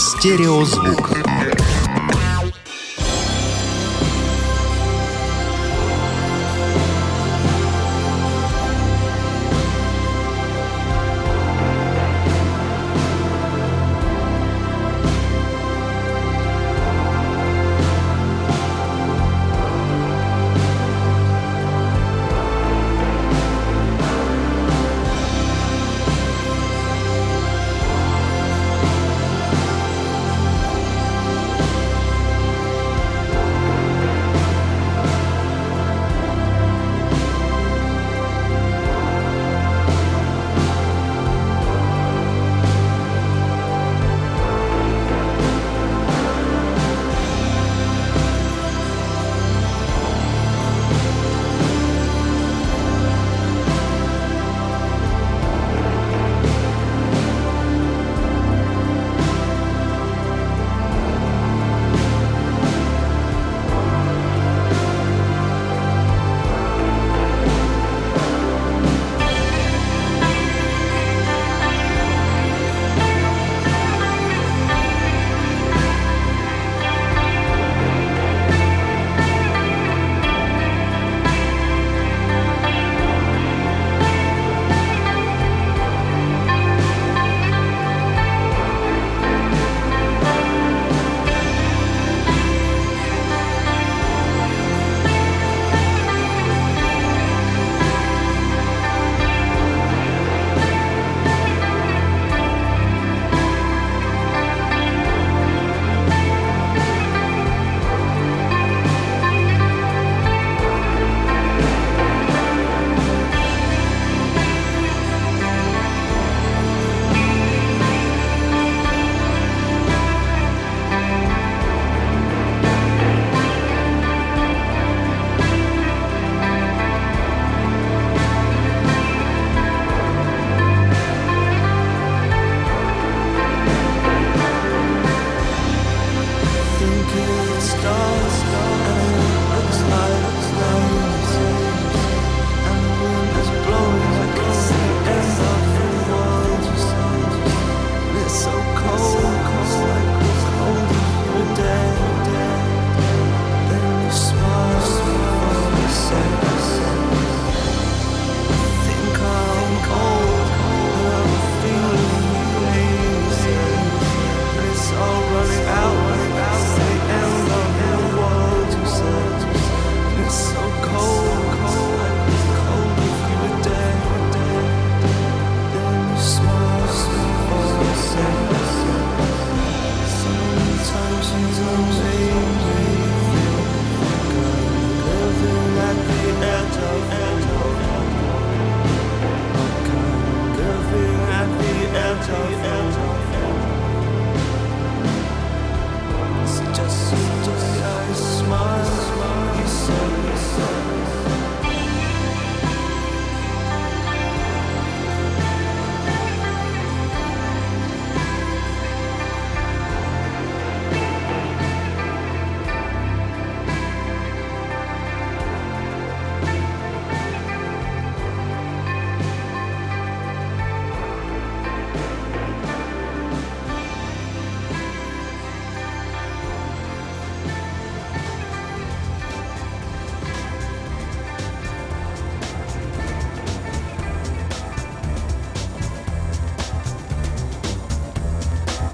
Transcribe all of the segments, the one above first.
Стереозвук.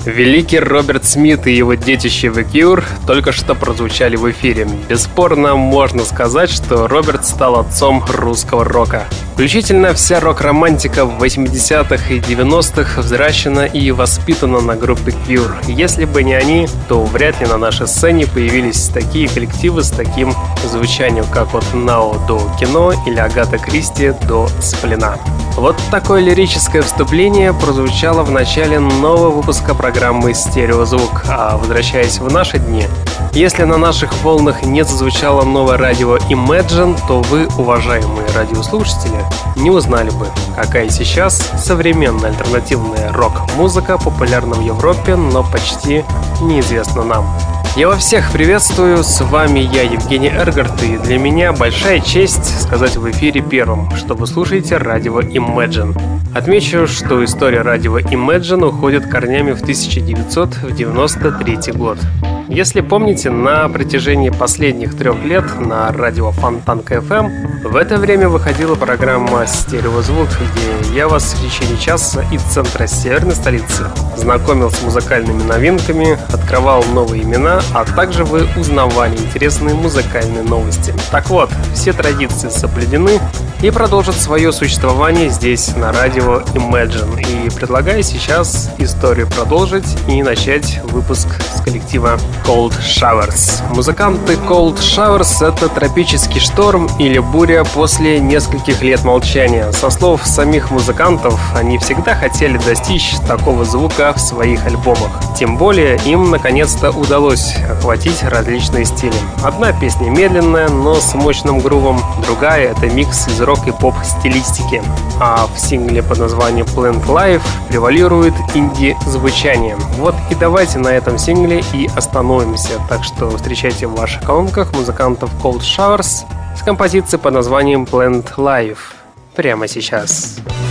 Великий Роберт Смит и его детище The Cure только что прозвучали в эфире. Бесспорно можно сказать, что Роберт стал отцом русского рока. Включительно вся рок-романтика в 80-х и 90-х взращена и воспитана на группе Cure. Если бы не они, то вряд ли на нашей сцене появились такие коллективы с таким звучанием, как от Нао до кино или Агата Кристи до Сплина. Вот такое лирическое вступление прозвучало в начале нового выпуска программы «Стереозвук». А возвращаясь в наши дни, если на наших волнах не зазвучало новое радио Imagine, то вы, уважаемые радиослушатели, не узнали бы, какая сейчас современная альтернативная рок-музыка популярна в Европе, но почти неизвестна нам. Я во всех приветствую, с вами я, Евгений Эргард, и для меня большая честь сказать в эфире первым, что вы слушаете радио Imagine. Отмечу, что история радио Imagine уходит корнями в 1993 год. Если помните, на протяжении последних трех лет на радио Фонтан КФМ в это время выходила программа «Стереозвук», где я вас в течение часа из центра северной столицы знакомил с музыкальными новинками, открывал новые имена, а также вы узнавали интересные музыкальные новости. Так вот, все традиции соблюдены и продолжат свое существование здесь, на радио Imagine. И предлагаю сейчас историю продолжить и начать выпуск с коллектива Cold Showers. Музыканты Cold Showers — это тропический шторм или буря после нескольких лет молчания. Со слов самих музыкантов, они всегда хотели достичь такого звука в своих альбомах. Тем более им наконец-то удалось охватить различные стили. Одна песня медленная, но с мощным грувом, другая — это микс из рок и поп стилистики. А в сингле под названием Plant Life превалирует инди-звучание. Вот и давайте на этом сингле и остановимся. Так что встречайте в ваших колонках музыкантов Cold Showers с композицией под названием Plant Life прямо сейчас. Сейчас.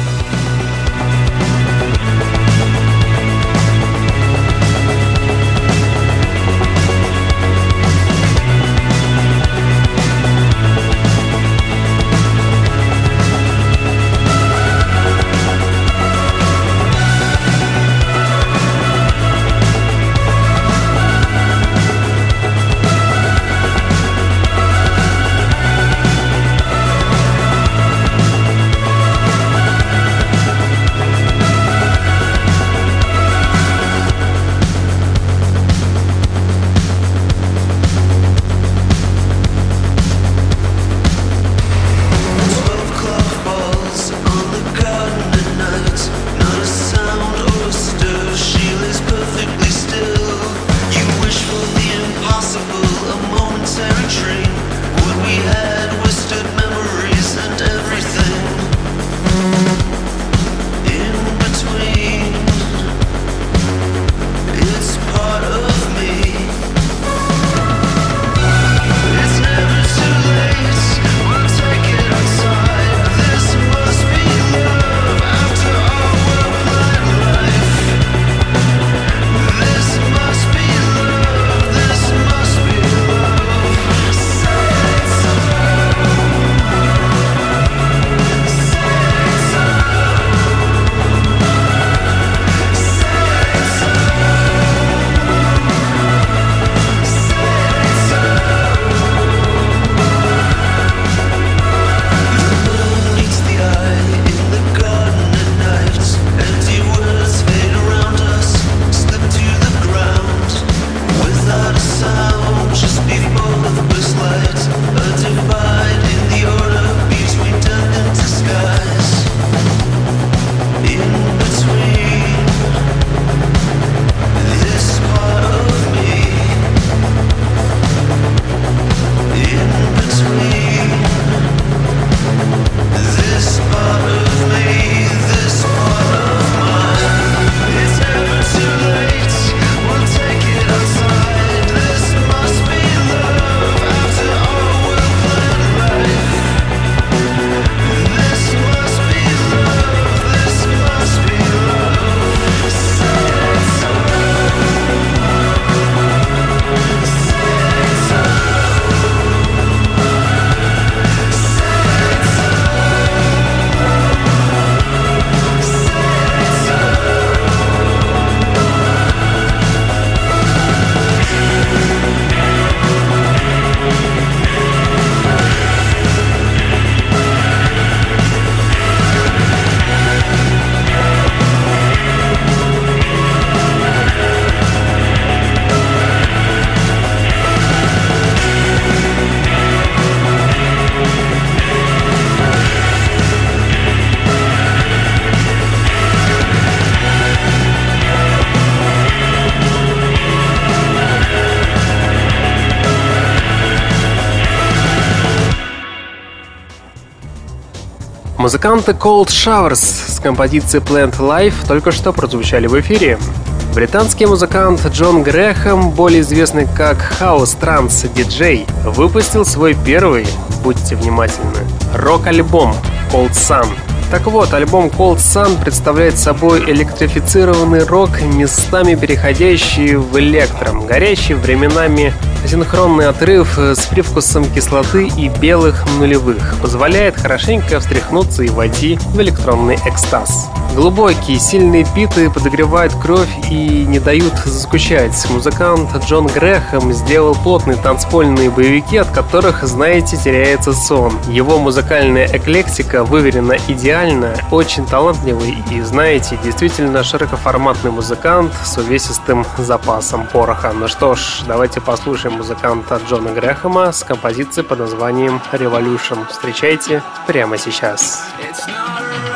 Музыканты Cold Showers с композицией Plant Life только что прозвучали в эфире. Британский музыкант Джон Грэхэм, более известный как House Trance DJ, выпустил свой первый, будьте внимательны, рок-альбом Cold Sun – так вот, альбом Cold Sun представляет собой электрифицированный рок, местами переходящий в электром, горящий временами синхронный отрыв с привкусом кислоты и белых нулевых, позволяет хорошенько встряхнуться и войти в электронный экстаз. Глубокие, сильные биты подогревают кровь и не дают заскучать. Музыкант Джон Грэхэм сделал плотные танцпольные боевики, от которых, знаете, теряется сон. Его музыкальная эклектика выверена идеально, очень талантливый и, знаете, действительно широкоформатный музыкант с увесистым запасом пороха. Ну что ж, давайте послушаем музыканта Джона Грэхэма с композицией под названием «Revolution». Встречайте прямо сейчас. It's not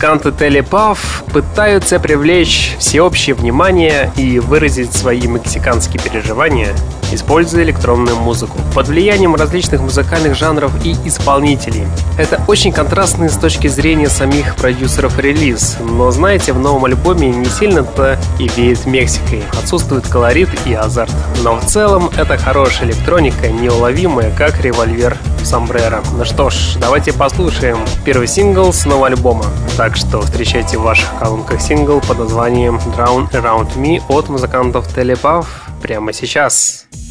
Музыканты Телепав пытаются привлечь всеобщее внимание и выразить свои мексиканские переживания, используя электронную музыку под влиянием различных музыкальных жанров и исполнителей. Это очень контрастный с точки зрения самих продюсеров релиз, но знаете, в новом альбоме не сильно-то и веет Мексикой. Отсутствует колорит и азарт. Но в целом это хорошая электроника, неуловимая, как револьвер Сомбреро. Ну что ж, давайте послушаем первый сингл с нового альбома. Так что встречайте в ваших колонках сингл под названием Drown Around Me от музыкантов Телепав прямо сейчас. the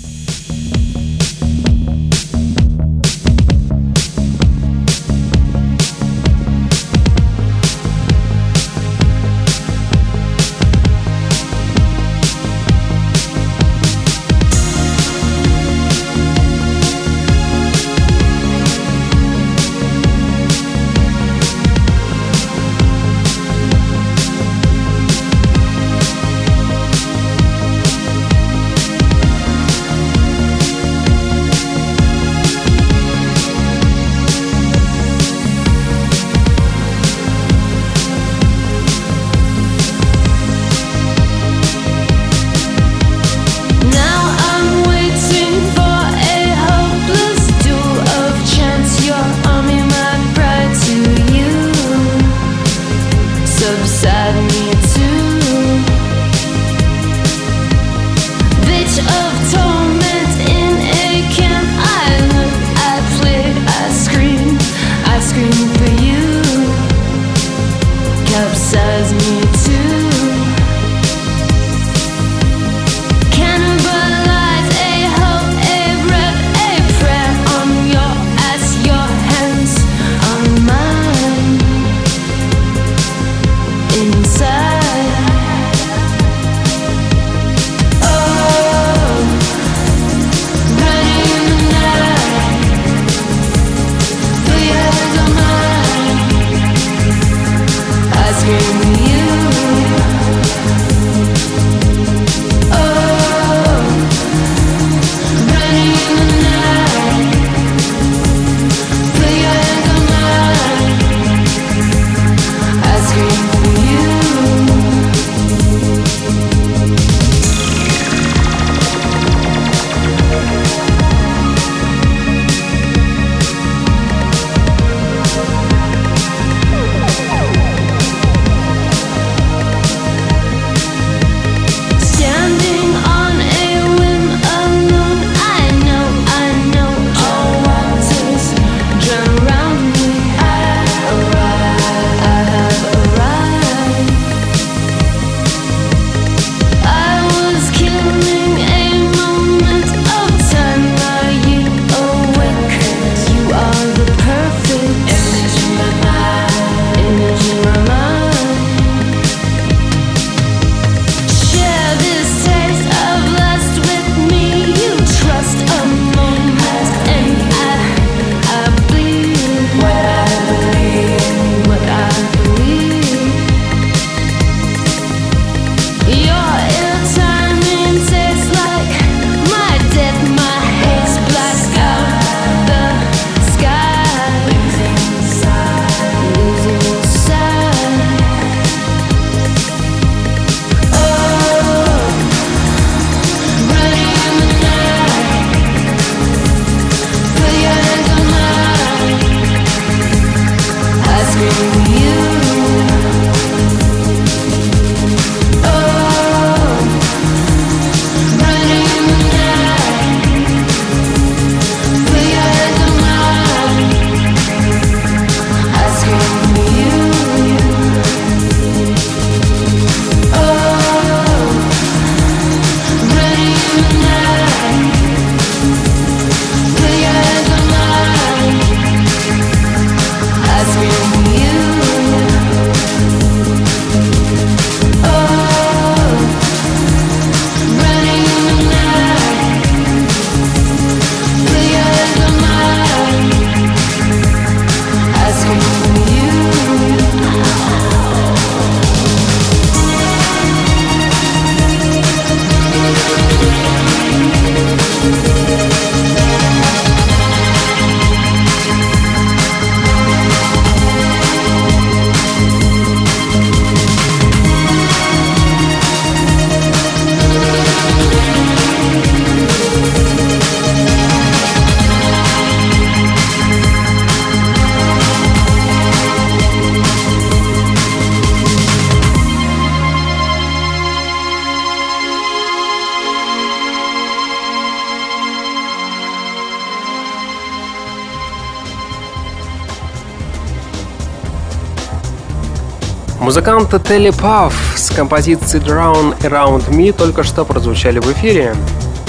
Музыканты Телепав с композицией Drown Around Me только что прозвучали в эфире.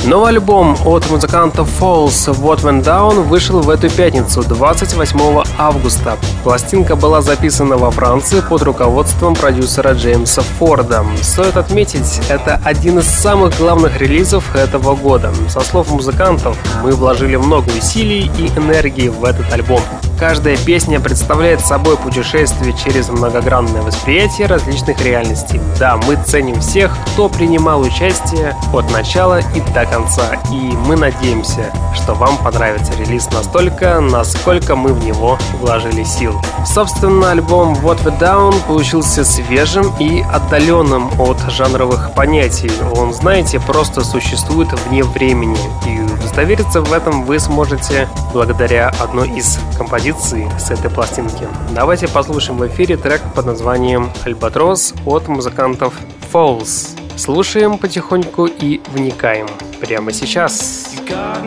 Новый альбом от музыкантов Falls What Went Down вышел в эту пятницу, 28 августа. Пластинка была записана во Франции под руководством продюсера Джеймса Форда. Стоит отметить, это один из самых главных релизов этого года. Со слов музыкантов, мы вложили много усилий и энергии в этот альбом. Каждая песня представляет собой путешествие через многогранное восприятие различных реальностей. Да, мы ценим всех, кто принимал участие от начала и до конца, и мы надеемся, что вам понравится релиз настолько, насколько мы в него вложили сил. Собственно, альбом What We Down получился свежим и отдаленным от жанровых понятий. Он, знаете, просто существует вне времени, и удостовериться в этом вы сможете благодаря одной из композиций композиции с этой пластинки. Давайте послушаем в эфире трек под названием «Альбатрос» от музыкантов Falls. Слушаем потихоньку и вникаем прямо сейчас. got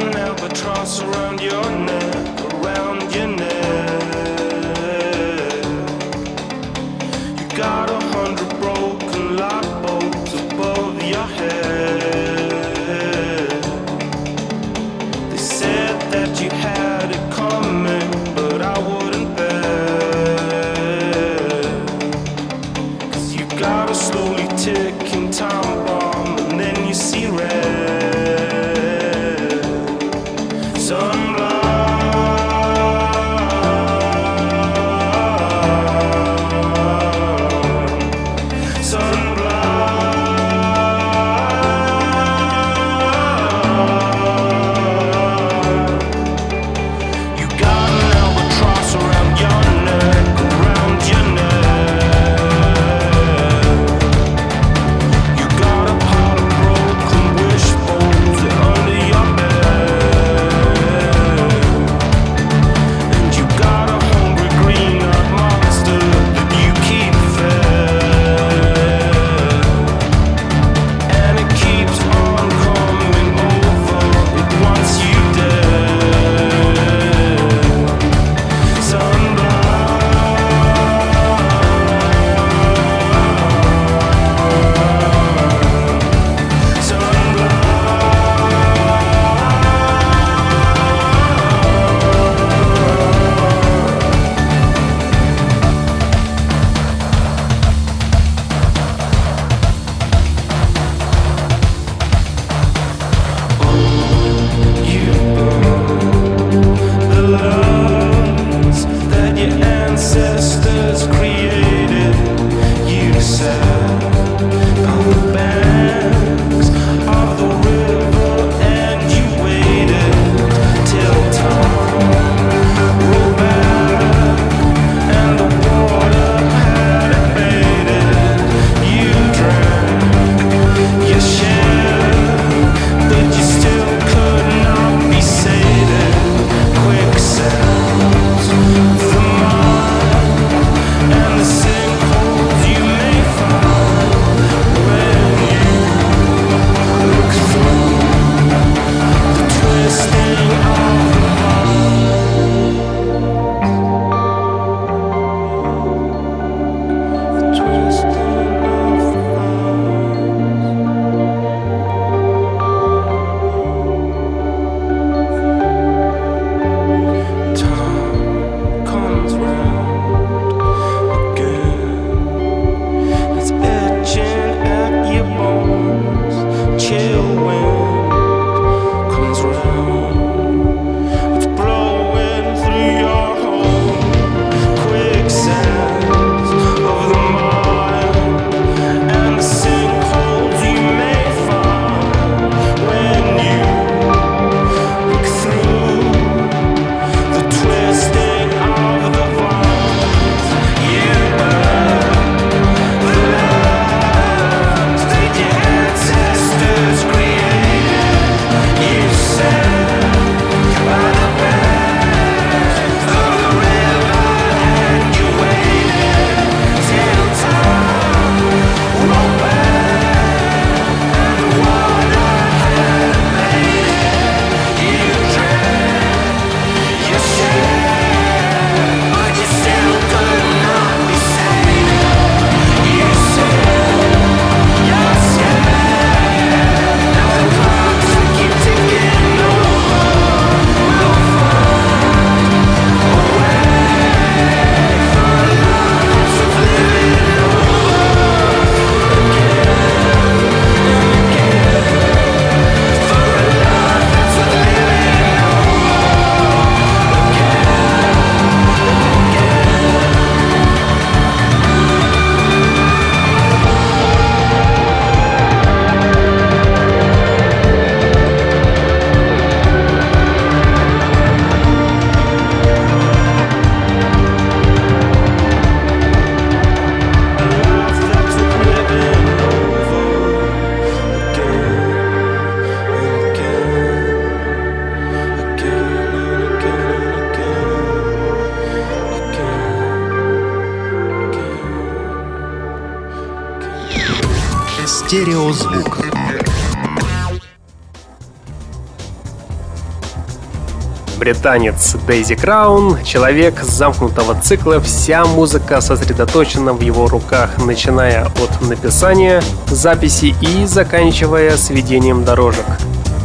Британец Дейзи Краун, человек замкнутого цикла, вся музыка сосредоточена в его руках, начиная от написания, записи и заканчивая сведением дорожек.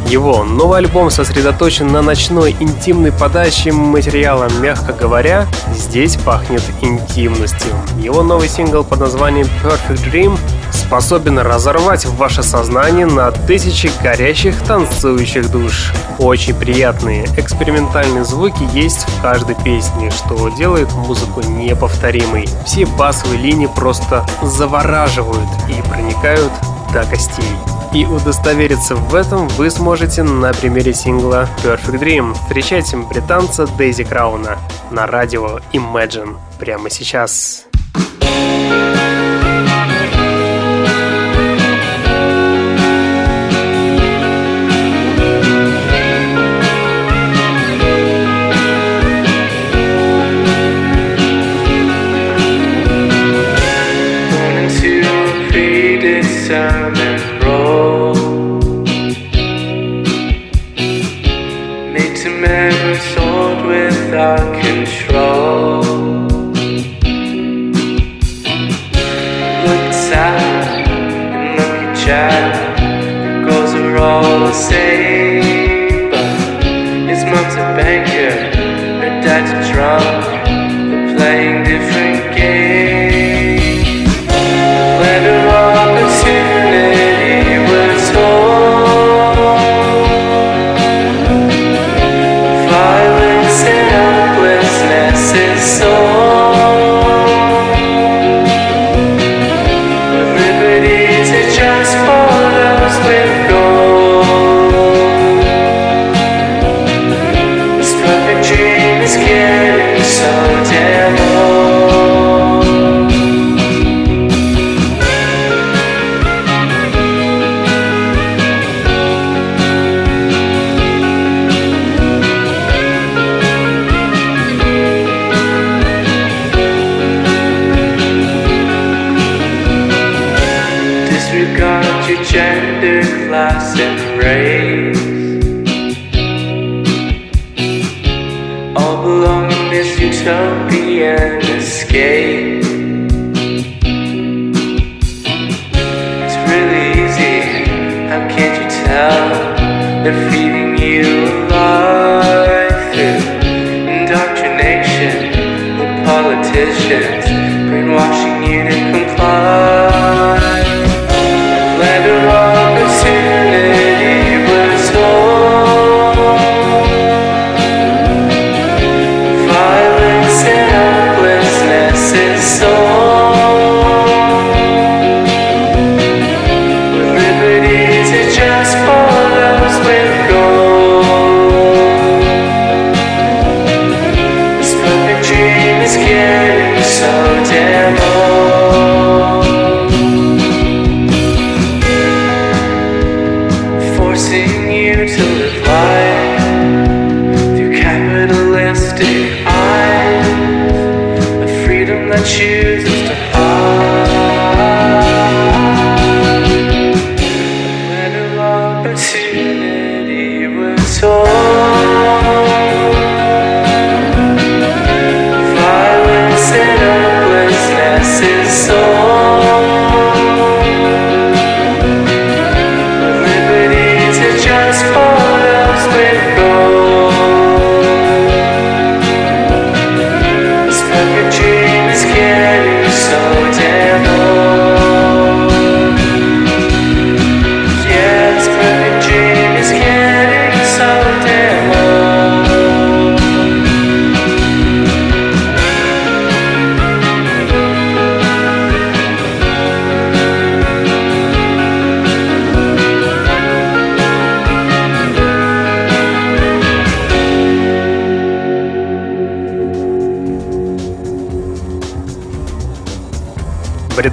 Его новый альбом сосредоточен на ночной интимной подаче материала, мягко говоря, здесь пахнет интимностью. Его новый сингл под названием Perfect Dream способен разорвать ваше сознание на тысячи горящих танцующих душ. Очень приятные экспериментальные звуки есть в каждой песне, что делает музыку неповторимой. Все басовые линии просто завораживают и проникают до костей. И удостовериться в этом вы сможете на примере сингла Perfect Dream. Встречайте британца Дейзи Крауна на радио Imagine прямо сейчас.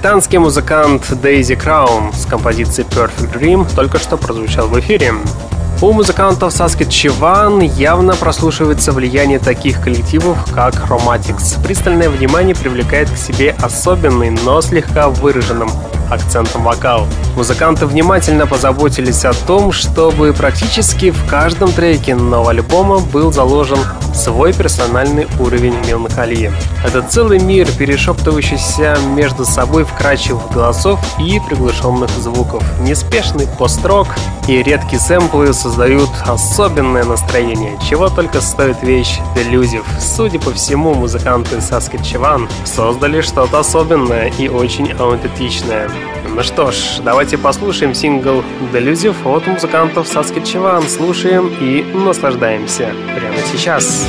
Британский музыкант Дейзи Краун с композицией Perfect Dream только что прозвучал в эфире. У музыкантов Saskatchewan явно прослушивается влияние таких коллективов, как Chromatics. Пристальное внимание привлекает к себе особенный, но слегка выраженным акцентом вокал. Музыканты внимательно позаботились о том, чтобы практически в каждом треке нового альбома был заложен свой персональный уровень меланхолии. Это целый мир, перешептывающийся между собой вкрачивых голосов и приглушенных звуков. Неспешный пост-рок и редкие сэмплы создают особенное настроение, чего только стоит вещь Delusive. Судя по всему, музыканты Saskatchewan создали что-то особенное и очень аутентичное. Ну что ж, давайте послушаем сингл Delusive от музыкантов Saskatchewan. Слушаем и наслаждаемся прямо сейчас.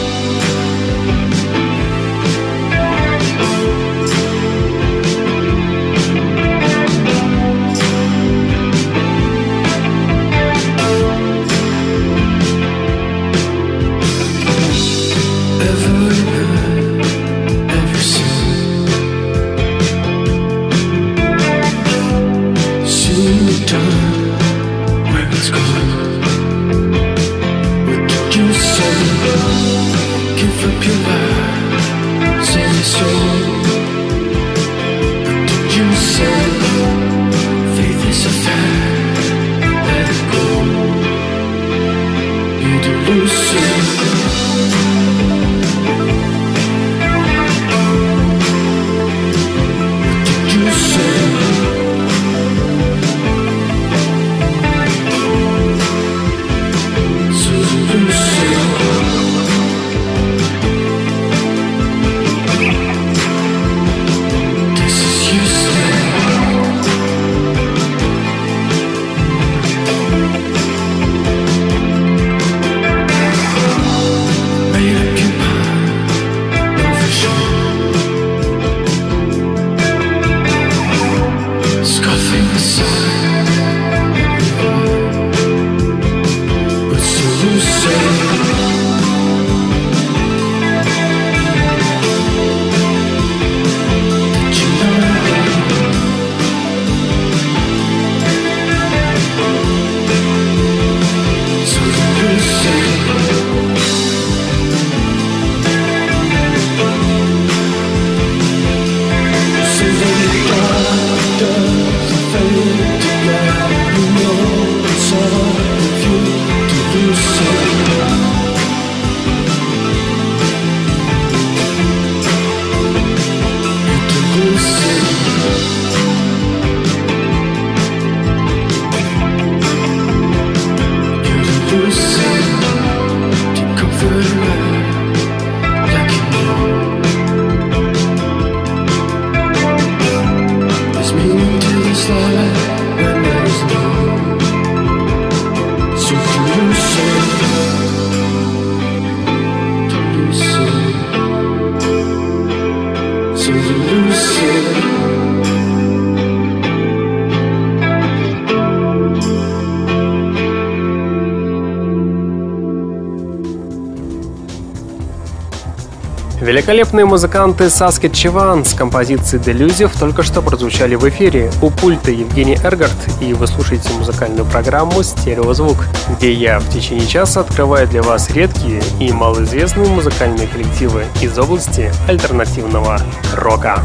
Великолепные музыканты Saskatchewan с композицией Delusive только что прозвучали в эфире. У пульта Евгений Эргард, и вы слушаете музыкальную программу «Стереозвук», где я в течение часа открываю для вас редкие и малоизвестные музыкальные коллективы из области альтернативного рока.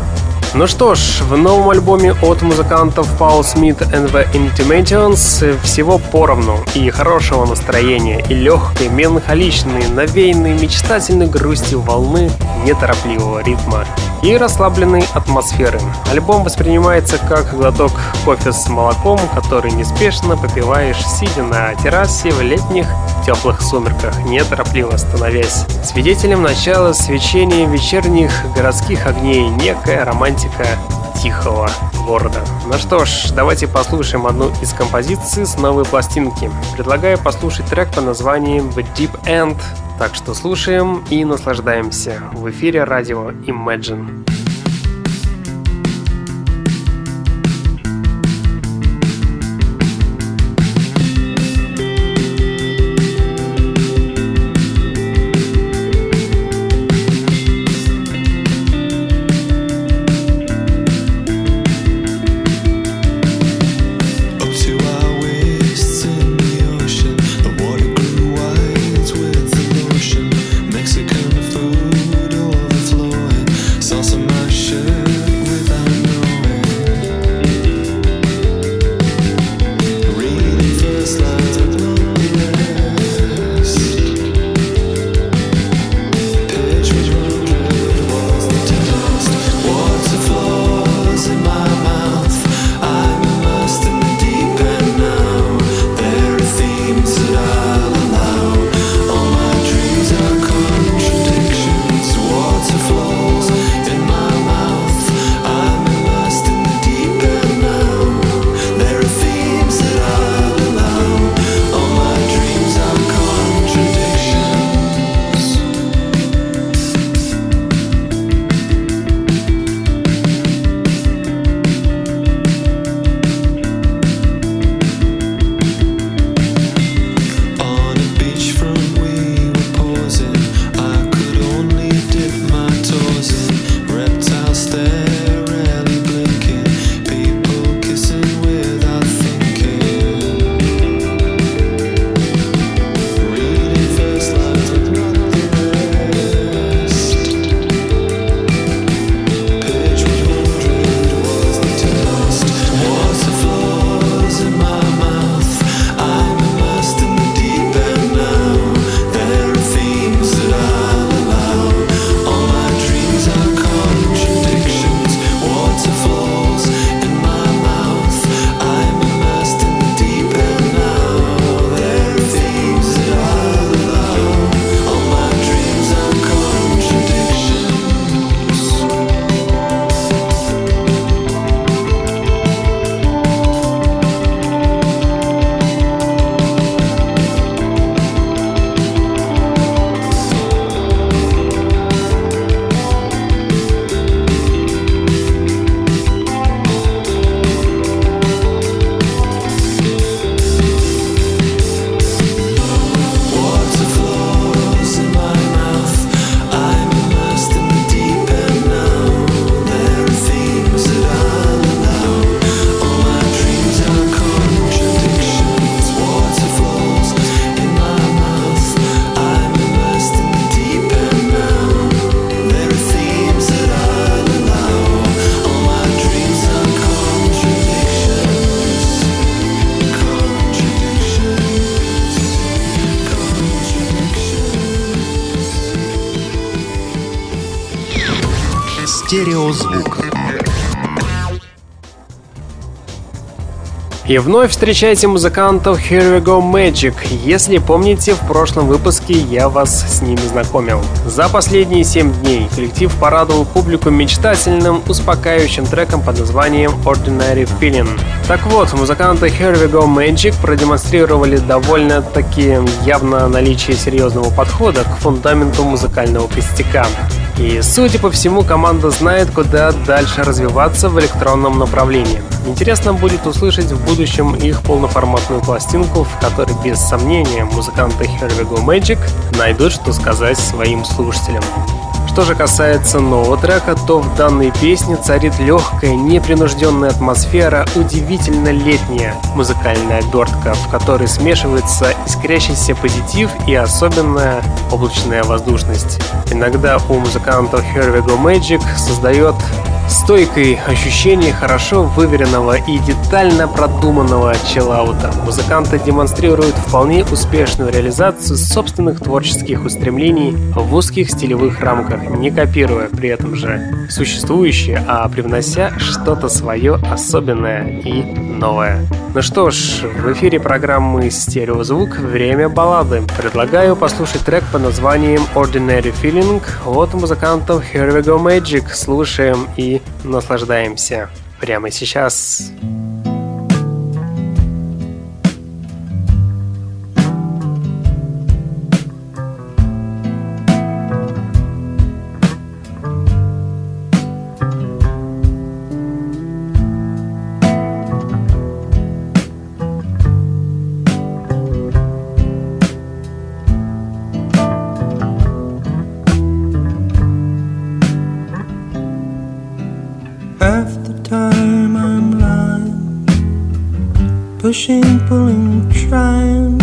Ну что ж, в новом альбоме от музыкантов Paul Смит and the Intimations всего поровну и хорошего настроения, и легкой, меланхоличной, навеянной мечтательной грустью волны неторопливого ритма и расслабленной атмосферы. Альбом воспринимается как глоток кофе с молоком, который неспешно попиваешь, сидя на террасе в летних теплых сумерках, неторопливо становясь свидетелем начала свечения вечерних городских огней, некая романтика тихого города. Ну что ж, давайте послушаем одну из композиций с новой пластинки. Предлагаю послушать трек по названием The Deep End. Так что слушаем и наслаждаемся в эфире радио Imagine. Стереозвук. И вновь встречайте музыкантов Here We Go Magic. Если помните, в прошлом выпуске я вас с ними знакомил. За последние 7 дней коллектив порадовал публику мечтательным, успокаивающим треком под названием Ordinary Feeling. Так вот, музыканты Here We Go Magic продемонстрировали довольно-таки явно наличие серьезного подхода к фундаменту музыкального костяка. И, судя по всему, команда знает, куда дальше развиваться в электронном направлении. Интересно будет услышать в будущем их полноформатную пластинку, в которой, без сомнения, музыканты Here We Magic найдут, что сказать своим слушателям. Что же касается нового трека, то в данной песне царит легкая, непринужденная атмосфера, удивительно летняя музыкальная обертка, в которой смешивается искрящийся позитив и особенная облачная воздушность. Иногда у музыкантов Here We Go Magic создает стойкое ощущение хорошо выверенного и детально продуманного челаута. Музыканты демонстрируют вполне успешную реализацию собственных творческих устремлений в узких стилевых рамках, не копируя при этом же существующее, а привнося что-то свое особенное и новое. Ну что ж, в эфире программы «Стереозвук. Время баллады». Предлагаю послушать трек под названием «Ordinary Feeling» от музыкантов Here We Go Magic. Слушаем и наслаждаемся прямо сейчас. Pushing, pulling, trying,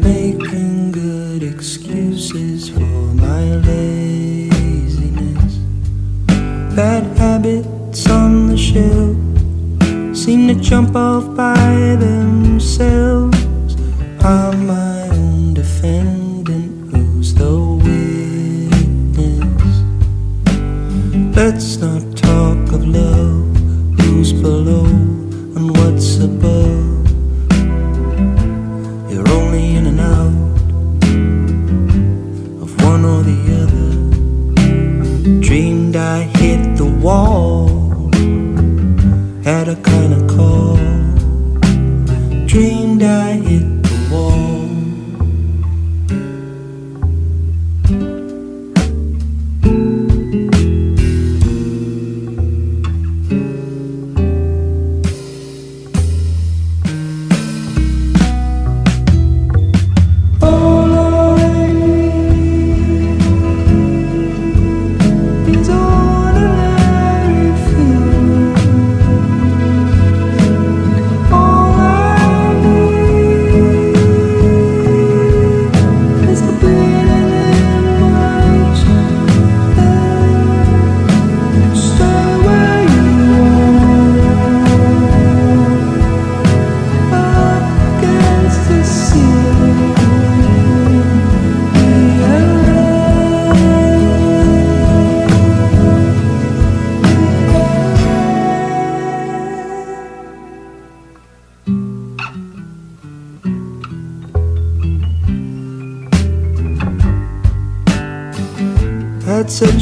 making good excuses for my laziness. Bad habits on the shelf seem to jump off by themselves.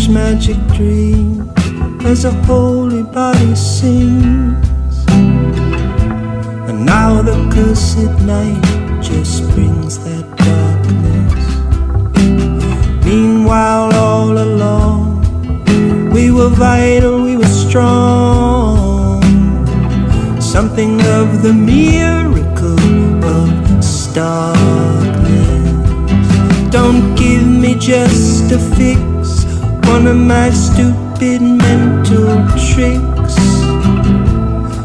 Magic dreams as a holy body sings. And now the cursed night just brings that darkness. Meanwhile, all along, we were vital, we were strong. Something of the miracle of starkness. Don't give me just a fix one of my stupid mental tricks.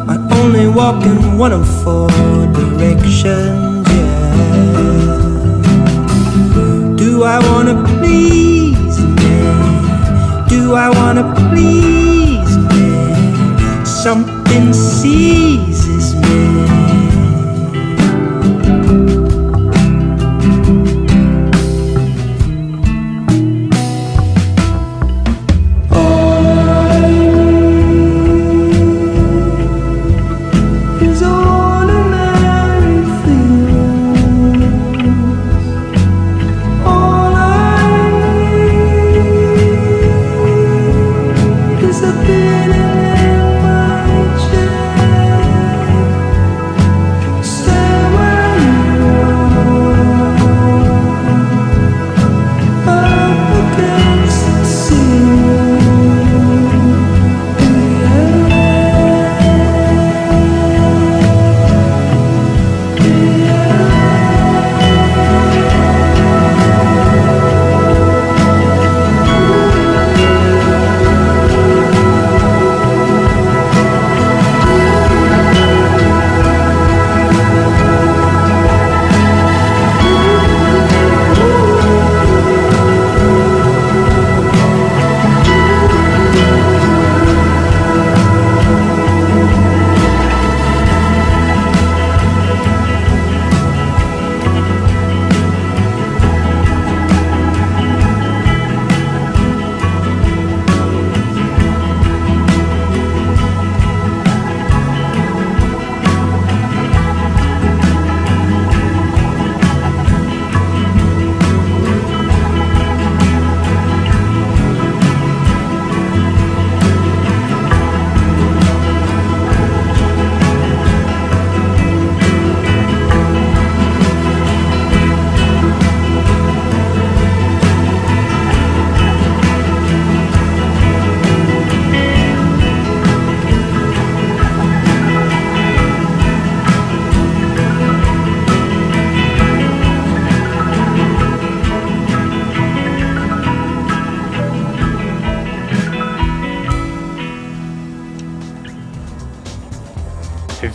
I only walk in one of four directions, yeah. Do I wanna please me? Do I wanna please me? Something seizes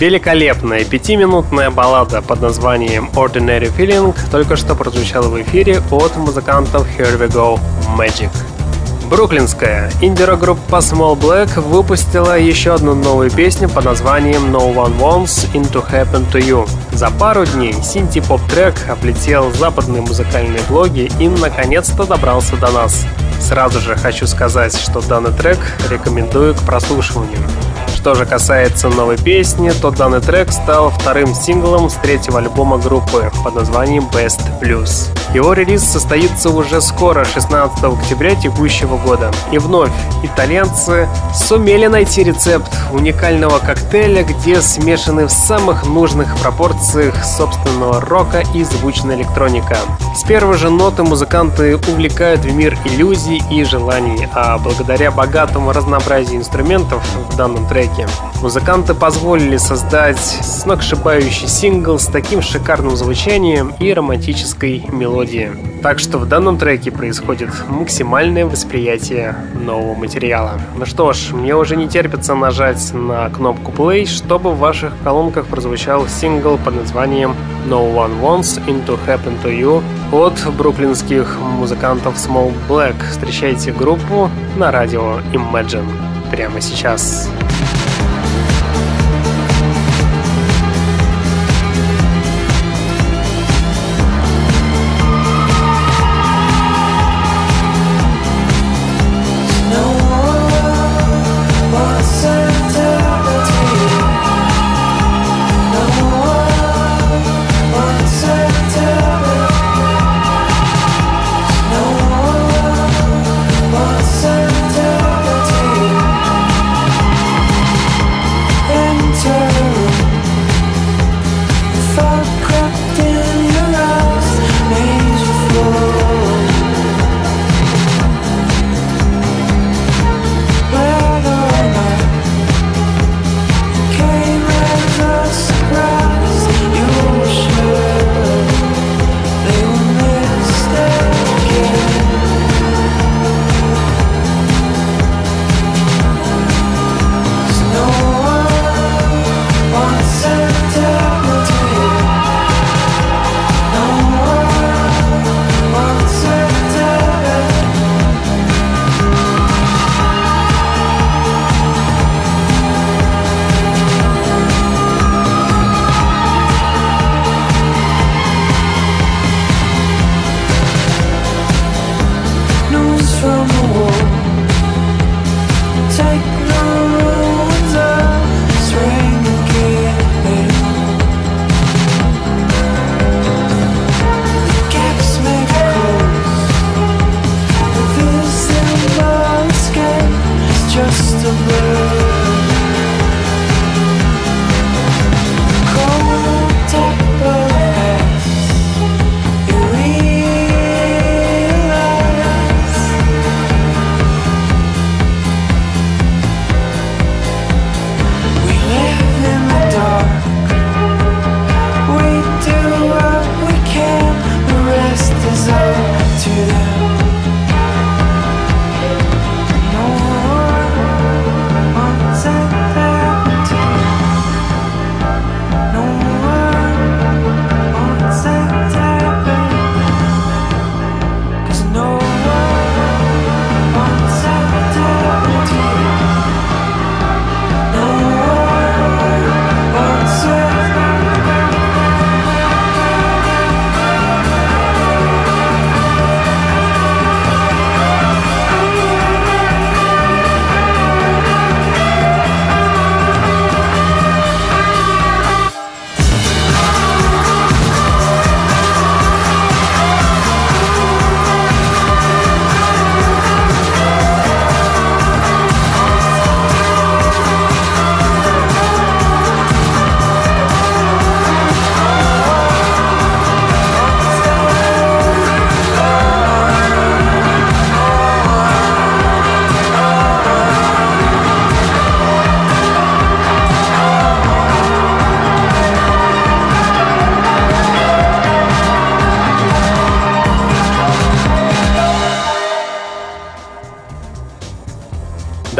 Великолепная пятиминутная баллада под названием Ordinary Feeling только что прозвучала в эфире от музыкантов Here We Go Magic. Бруклинская инди-группа Small Black выпустила еще одну новую песню под названием No One Wants Into Happen To You. За пару дней синти-поп-трек облетел западные музыкальные блоги и наконец-то добрался до нас. Сразу же хочу сказать, что данный трек рекомендую к прослушиванию. Что же касается новой песни, то данный трек стал вторым синглом с третьего альбома группы под названием Best Blues. Его релиз состоится уже скоро, 16 октября текущего года. И вновь итальянцы сумели найти рецепт уникального коктейля, где смешаны в самых нужных пропорциях собственного рока и звучная электроника. С первой же ноты музыканты увлекают в мир иллюзий и желаний, а благодаря богатому разнообразию инструментов в данном треке, музыканты позволили создать сногсшибающий сингл с таким шикарным звучанием и романтической мелодией. Так что в данном треке происходит максимальное восприятие нового материала. Ну что ж, мне уже не терпится нажать на кнопку play, чтобы в ваших колонках прозвучал сингл под названием No One Wants Into Happen To You от бруклинских музыкантов Small Black. Встречайте группу на радио Imagine прямо сейчас. Сейчас.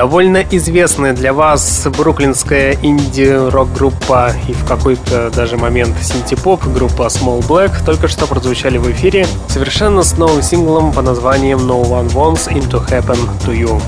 Довольно известная для вас бруклинская инди-рок-группа и в какой-то даже момент синти-поп группа Small Black только что прозвучали в эфире совершенно с новым синглом по названием No One Wants It to Happen to You.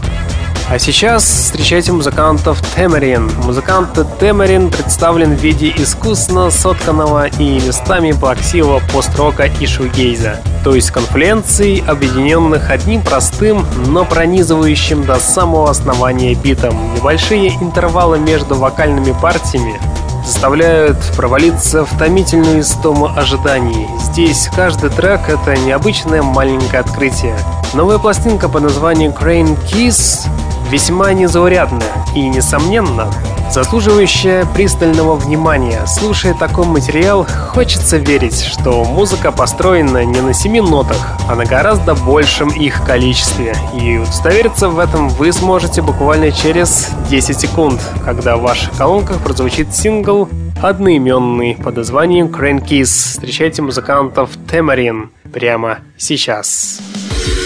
А сейчас встречайте музыкантов Темерин. Музыкант Темерин представлен в виде искусно сотканного и местами плаксивого пост-рока и шугейза, то есть конфлюенций, объединенных одним простым, но пронизывающим до самого основания битом. Небольшие интервалы между вокальными партиями заставляют провалиться в томительную истому ожиданий. Здесь каждый трек — это необычное маленькое открытие. Новая пластинка под названием Crane Kiss весьма незаурядная и, несомненно, заслуживающая пристального внимания. Слушая такой материал, хочется верить, что музыка построена не на семи нотах, а на гораздо большем их количестве. И удостовериться в этом вы сможете буквально через 10 секунд, когда в ваших колонках прозвучит сингл одноименный под названием Crane Kiss. Встречайте музыкантов Темарин прямо сейчас. По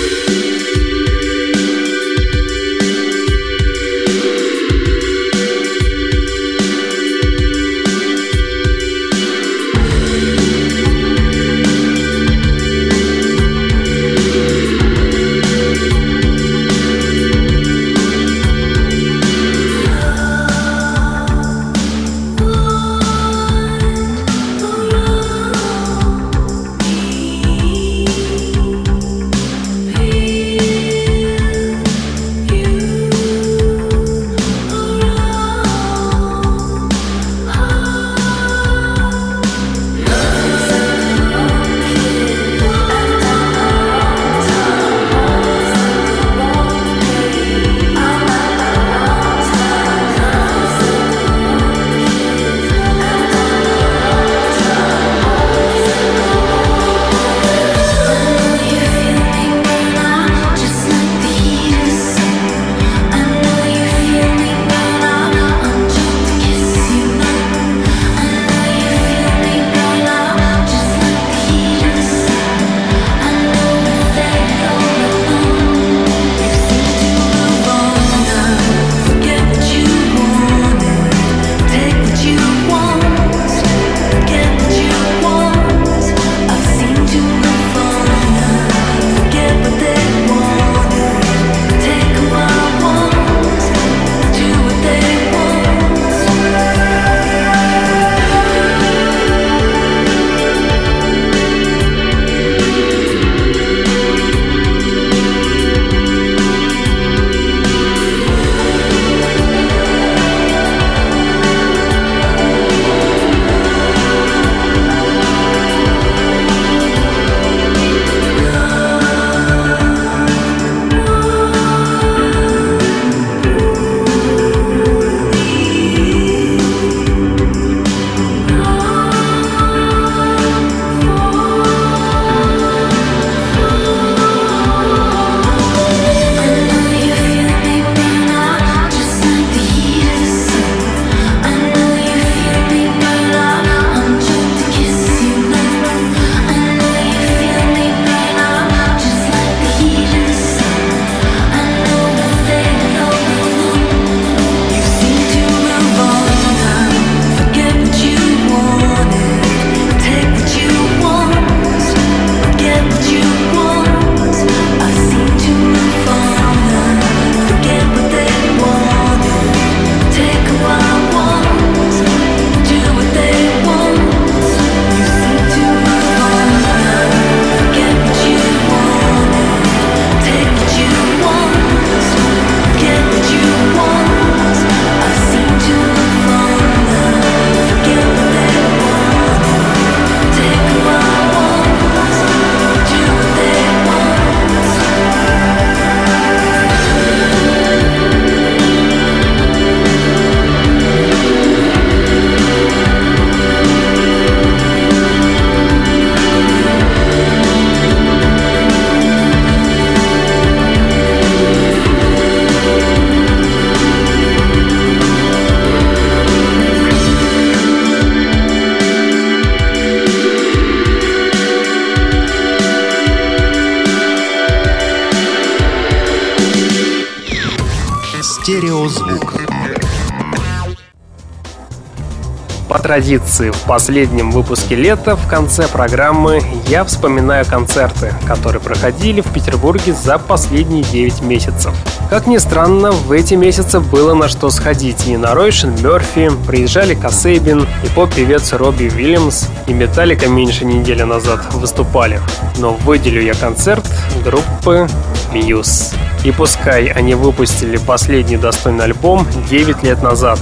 в последнем выпуске лета в конце программы я вспоминаю концерты, которые проходили в Петербурге за последние 9 месяцев. Как ни странно, в эти месяцы было на что сходить. И на Ройшин Мерфи, приезжали Касейбин, и поп-певец Робби Уильямс, и Металлика меньше недели назад выступали. Но выделю я концерт группы Muse. И пускай они выпустили последний достойный альбом 9 лет назад.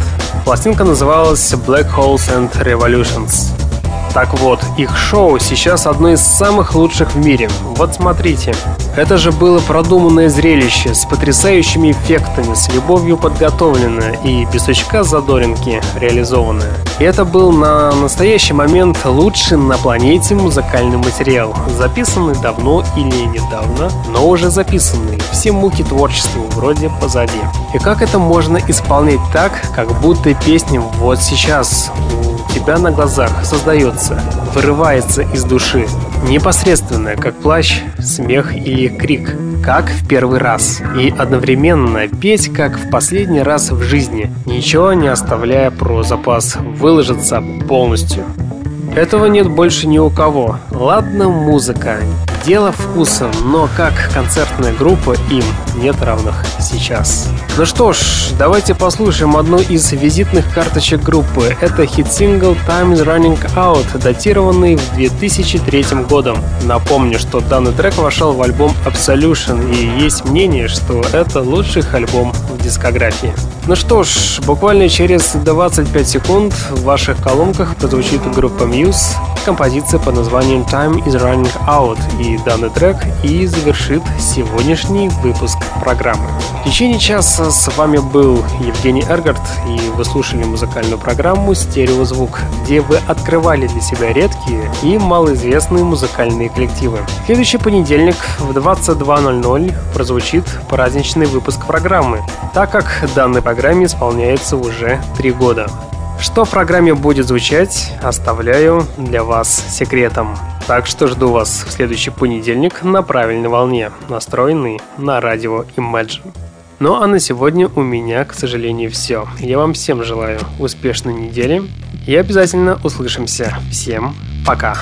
Пластинка называлась Black Holes and Revolutions. Так вот, их шоу сейчас одно из самых лучших в мире. Вот смотрите. Это же было продуманное зрелище с потрясающими эффектами, с любовью подготовленное и без сучка задоринки реализованное. И это был на настоящий момент лучший на планете музыкальный материал, записанный давно или недавно, но уже записанный. Все муки творчества вроде позади. И как это можно исполнять так, как будто песня вот сейчас у тебя на глазах создается, вырывается из души. Непосредственная, как плащ, смех или крик, как в первый раз. И одновременно петь, как в последний раз в жизни, ничего не оставляя про запас, выложиться полностью. Этого нет больше ни у кого. Ладно, музыка. Дело вкуса, но как концертная группа им нет равных сейчас. Ну что ж, давайте послушаем одну из визитных карточек группы. Это хит-сингл Time is Running Out, датированный в 2003 годом. Напомню, что данный трек вошел в альбом Absolution, и есть мнение, что это лучший альбом в дискографии. Ну что ж, буквально через 25 секунд в ваших колонках прозвучит группа Muse, композиция под названием Time is Running Out и данный трек и завершит сегодняшний выпуск программы. В течение часа с вами был Евгений Эргард и вы слушали музыкальную программу «Стереозвук», где вы открывали для себя редкие и малоизвестные музыкальные коллективы. В следующий понедельник в 22.00 прозвучит праздничный выпуск программы, так как данной программе исполняется уже три года. Что в программе будет звучать, оставляю для вас секретом. Так что жду вас в следующий понедельник на правильной волне, настроенный на радио Imagine. Ну а на сегодня у меня, к сожалению, все. Я вам всем желаю успешной недели и обязательно услышимся. Всем пока!